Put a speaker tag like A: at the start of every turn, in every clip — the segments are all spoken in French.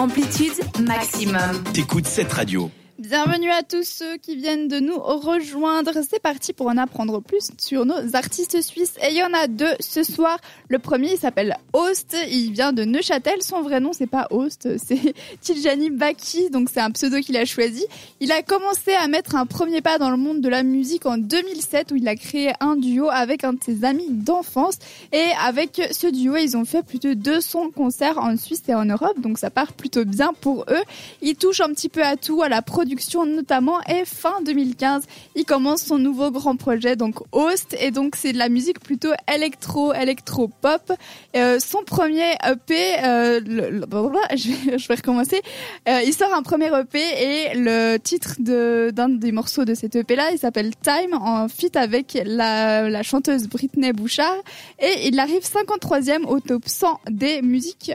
A: Amplitude maximum.
B: T'écoutes cette radio.
C: Bienvenue à tous ceux qui viennent de nous rejoindre. C'est parti pour en apprendre plus sur nos artistes suisses. Et il y en a deux ce soir. Le premier, il s'appelle Host. Il vient de Neuchâtel. Son vrai nom, c'est pas Host, c'est Tiljani Baki. Donc c'est un pseudo qu'il a choisi. Il a commencé à mettre un premier pas dans le monde de la musique en 2007 où il a créé un duo avec un de ses amis d'enfance. Et avec ce duo, ils ont fait plus de 200 concerts en Suisse et en Europe. Donc ça part plutôt bien pour eux. Ils touchent un petit peu à tout, à la production notamment et fin 2015 il commence son nouveau grand projet donc Host et donc c'est de la musique plutôt électro électro pop euh, son premier EP euh, je, vais, recommencer. Euh, il sort un premier EP et le titre d'un des morceaux de cet EP là il s'appelle Time en feat avec la, chanteuse Britney Bouchard. Et il arrive 53e au top 100 des musiques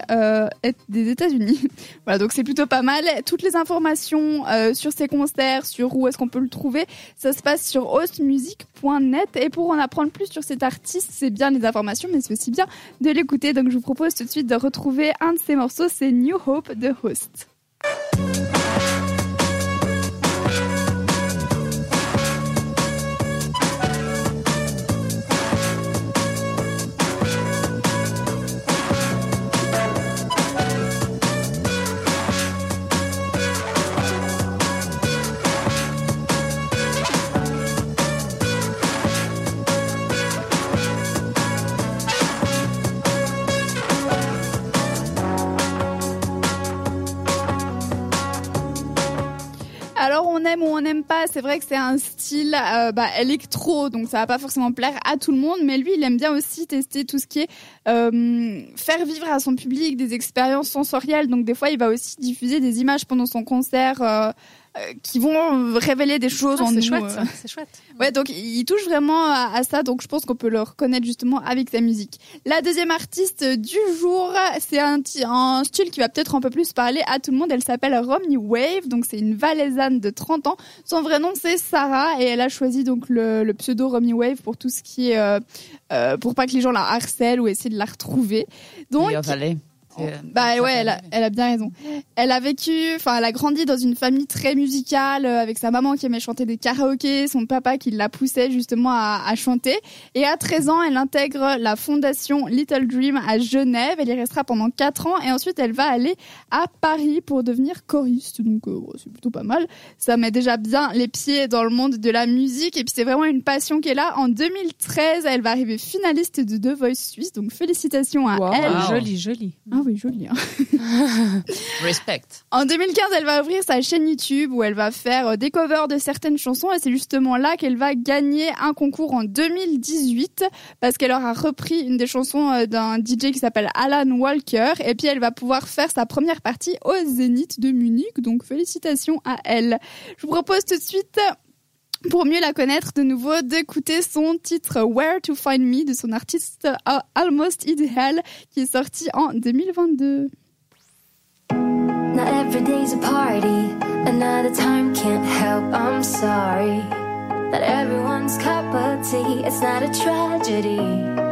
C: des États-Unis. Voilà donc c'est plutôt pas mal. Toutes les informations sur ses concerts, sur où est-ce qu'on peut le trouver, ça se passe sur hostmusic.net. Et pour en apprendre plus sur cet artiste, c'est bien les informations, mais c'est aussi bien de l'écouter. Donc je vous propose tout de suite de retrouver un de ses morceaux, c'est New Hope de Host. Alors on aime ou on n'aime pas, c'est vrai que c'est un style euh, bah, électro, donc ça va pas forcément plaire à tout le monde, mais lui il aime bien aussi tester tout ce qui est euh, faire vivre à son public des expériences sensorielles, donc des fois il va aussi diffuser des images pendant son concert. Euh, qui vont révéler des choses
D: Ah,
C: en
D: c'est
C: nous.
D: chouette,
C: euh.
D: ça. C'est chouette.
C: Ouais, donc il touche vraiment à, à ça, donc je pense qu'on peut le reconnaître justement avec sa musique. La deuxième artiste du jour, c'est un, style qui va peut-être un peu plus parler à tout le monde. Elle s'appelle Romney Wave, donc c'est une valaisanne de 30 ans. Son vrai nom c'est Sarah et elle a choisi donc le, le pseudo Romney Wave pour tout ce qui est euh, euh, pour pas que les gens la harcèlent ou essaient de la retrouver. Donc. Bah ouais, elle a, elle a bien raison. Elle a vécu, enfin, elle a grandi dans une famille très musicale, euh, avec sa maman qui aimait chanter des karaokés, son papa qui la poussait justement à, à chanter. Et à 13 ans, elle intègre la fondation Little Dream à Genève. Elle y restera pendant 4 ans et ensuite elle va aller à Paris pour devenir choriste. Donc euh, c'est plutôt pas mal. Ça met déjà bien les pieds dans le monde de la musique et puis c'est vraiment une passion qu'elle a. En 2013, elle va arriver finaliste de The Voice Suisse. Donc félicitations à
D: Wow.
C: elle.
E: Wow.
D: Joli, joli.
C: Ah oui, joli. Hein.
E: Respect.
C: En 2015, elle va ouvrir sa chaîne YouTube où elle va faire euh, des covers de certaines chansons et c'est justement là qu'elle va gagner un concours en 2018 parce qu'elle aura repris une des chansons euh, d'un DJ qui s'appelle Alan Walker et puis elle va pouvoir faire sa première partie au Zénith de Munich. Donc félicitations à elle. Je vous propose tout de suite pour mieux la connaître de nouveau d'écouter son titre Where to Find Me de son artiste euh, Almost Ideal qui est sorti en 2022.
F: Not every day's a party, another time can't help, I'm sorry. Not everyone's cup of tea, it's not a tragedy.